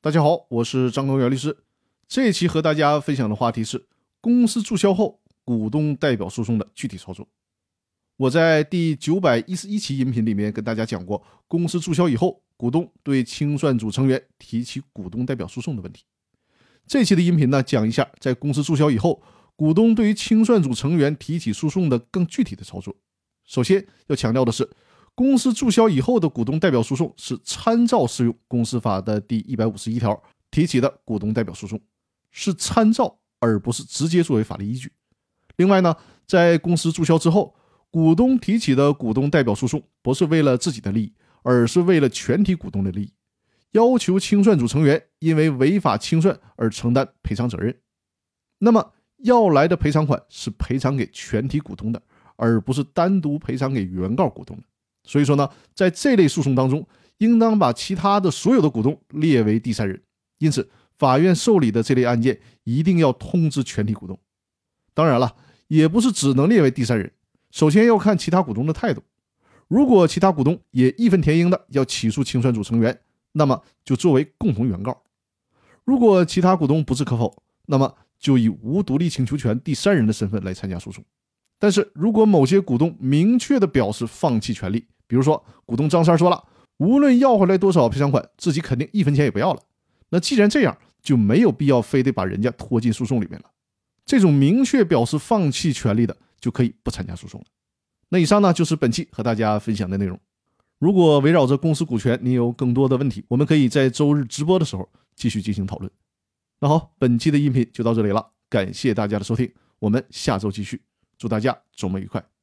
大家好，我是张高元律师。这一期和大家分享的话题是公司注销后股东代表诉讼的具体操作。我在第九百一十一期音频里面跟大家讲过，公司注销以后，股东对清算组成员提起股东代表诉讼的问题。这期的音频呢，讲一下在公司注销以后，股东对于清算组成员提起诉讼的更具体的操作。首先要强调的是。公司注销以后的股东代表诉讼是参照适用公司法的第一百五十一条提起的股东代表诉讼，是参照而不是直接作为法律依据。另外呢，在公司注销之后，股东提起的股东代表诉讼不是为了自己的利益，而是为了全体股东的利益，要求清算组成员因为违法清算而承担赔偿责任。那么要来的赔偿款是赔偿给全体股东的，而不是单独赔偿给原告股东的。所以说呢，在这类诉讼当中，应当把其他的所有的股东列为第三人。因此，法院受理的这类案件一定要通知全体股东。当然了，也不是只能列为第三人。首先要看其他股东的态度。如果其他股东也义愤填膺的要起诉清算组成员，那么就作为共同原告；如果其他股东不置可否，那么就以无独立请求权第三人的身份来参加诉讼。但是如果某些股东明确的表示放弃权利，比如说，股东张三说了，无论要回来多少赔偿款，自己肯定一分钱也不要了。那既然这样，就没有必要非得把人家拖进诉讼里面了。这种明确表示放弃权利的，就可以不参加诉讼了。那以上呢，就是本期和大家分享的内容。如果围绕着公司股权，你有更多的问题，我们可以在周日直播的时候继续进行讨论。那好，本期的音频就到这里了，感谢大家的收听，我们下周继续，祝大家周末愉快。